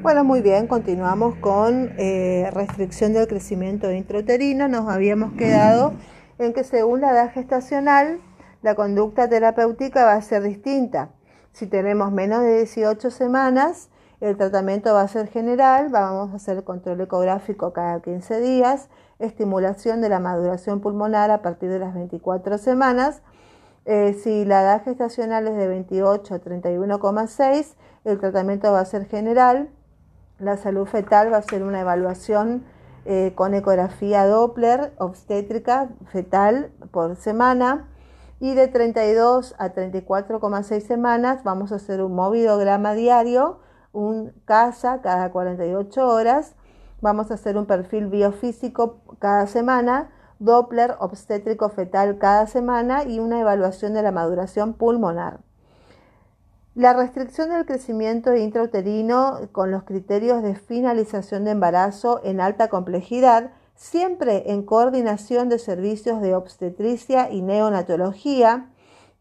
Bueno, muy bien, continuamos con eh, restricción del crecimiento intrauterino. Nos habíamos quedado en que según la edad gestacional, la conducta terapéutica va a ser distinta. Si tenemos menos de 18 semanas, el tratamiento va a ser general, vamos a hacer control ecográfico cada 15 días, estimulación de la maduración pulmonar a partir de las 24 semanas. Eh, si la edad gestacional es de 28 a 31,6, el tratamiento va a ser general. La salud fetal va a ser una evaluación eh, con ecografía Doppler obstétrica fetal por semana. Y de 32 a 34,6 semanas vamos a hacer un movidograma diario un CASA cada 48 horas, vamos a hacer un perfil biofísico cada semana, Doppler obstétrico fetal cada semana y una evaluación de la maduración pulmonar. La restricción del crecimiento intrauterino con los criterios de finalización de embarazo en alta complejidad, siempre en coordinación de servicios de obstetricia y neonatología,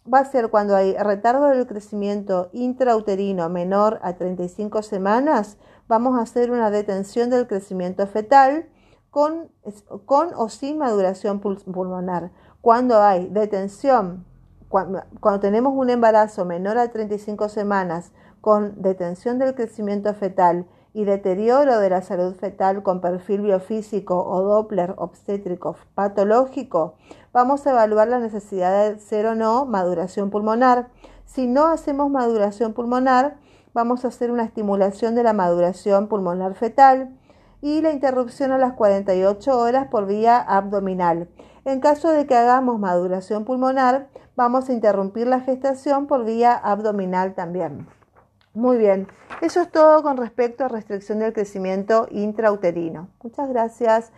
va a ser cuando hay retardo del crecimiento intrauterino menor a 35 semanas, vamos a hacer una detención del crecimiento fetal con, con o sin maduración pulmonar. Cuando hay detención, cuando, tenemos un embarazo menor a 35 semanas con detención del crecimiento fetal y deterioro de la salud fetal con perfil biofísico o Doppler obstétrico patológico, vamos a evaluar la necesidad de ser o no maduración pulmonar. Si no hacemos maduración pulmonar, vamos a hacer una estimulación de la maduración pulmonar fetal y la interrupción a las 48 horas por vía abdominal. En caso de que hagamos maduración pulmonar, vamos a interrumpir la gestación por vía abdominal también. Muy bien, eso es todo con respecto a restricción del crecimiento intrauterino. Muchas gracias.